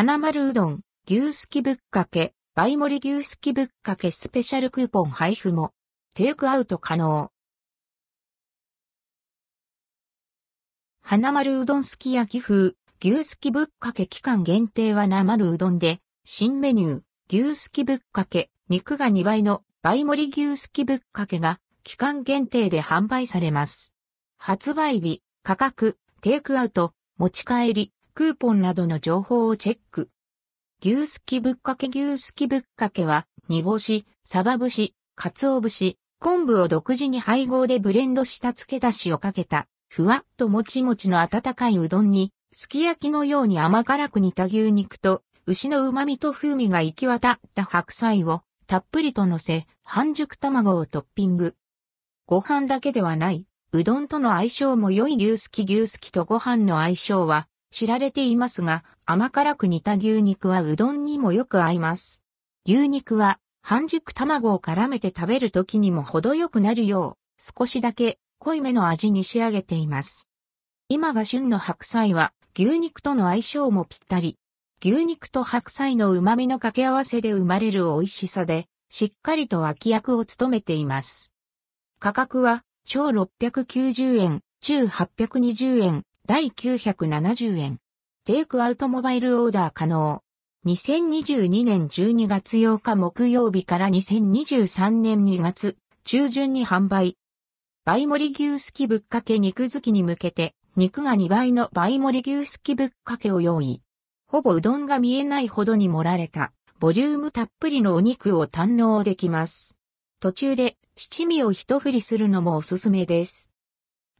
花丸うどん、牛すきぶっかけ、倍盛り牛すきぶっかけスペシャルクーポン配布も、テイクアウト可能。花丸うどんすき焼き風、牛すきぶっかけ期間限定は生丸うどんで、新メニュー、牛すきぶっかけ、肉が2倍の倍盛り牛すきぶっかけが期間限定で販売されます。発売日、価格、テイクアウト、持ち帰り、クーポンなどの情報をチェック。牛すきぶっかけ牛すきぶっかけは、煮干し、サバ節、鰹節、昆布を独自に配合でブレンドした漬け出しをかけた、ふわっともちもちの温かいうどんに、すき焼きのように甘辛く煮た牛肉と、牛の旨味と風味が行き渡った白菜を、たっぷりと乗せ、半熟卵をトッピング。ご飯だけではない、うどんとの相性も良い牛すき牛すきとご飯の相性は、知られていますが、甘辛く煮た牛肉はうどんにもよく合います。牛肉は半熟卵を絡めて食べる時にも程よくなるよう、少しだけ濃いめの味に仕上げています。今が旬の白菜は牛肉との相性もぴったり。牛肉と白菜の旨味の掛け合わせで生まれる美味しさで、しっかりと脇役を務めています。価格は小690円、中820円、第970円。テイクアウトモバイルオーダー可能。2022年12月8日木曜日から2023年2月中旬に販売。倍盛り牛すきぶっかけ肉好きに向けて、肉が2倍の倍盛り牛すきぶっかけを用意。ほぼうどんが見えないほどに盛られた、ボリュームたっぷりのお肉を堪能できます。途中で七味を一振りするのもおすすめです。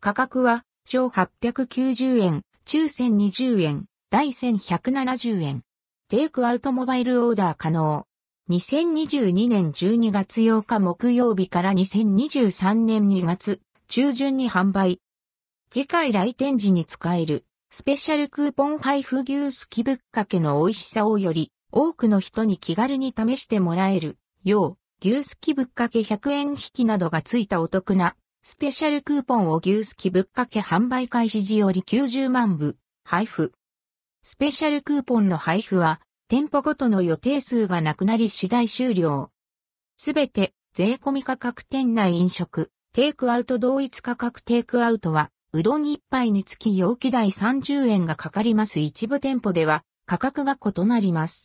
価格は小890円、中1020円、大1170円。テイクアウトモバイルオーダー可能。2022年12月8日木曜日から2023年2月中旬に販売。次回来店時に使えるスペシャルクーポン配布牛すきぶっかけの美味しさをより多くの人に気軽に試してもらえるよう牛すきぶっかけ100円引きなどがついたお得なスペシャルクーポンを牛すきぶっかけ販売開始時より90万部配布。スペシャルクーポンの配布は店舗ごとの予定数がなくなり次第終了。すべて税込み価格店内飲食、テイクアウト同一価格テイクアウトは、うどん一杯につき容器代30円がかかります一部店舗では価格が異なります。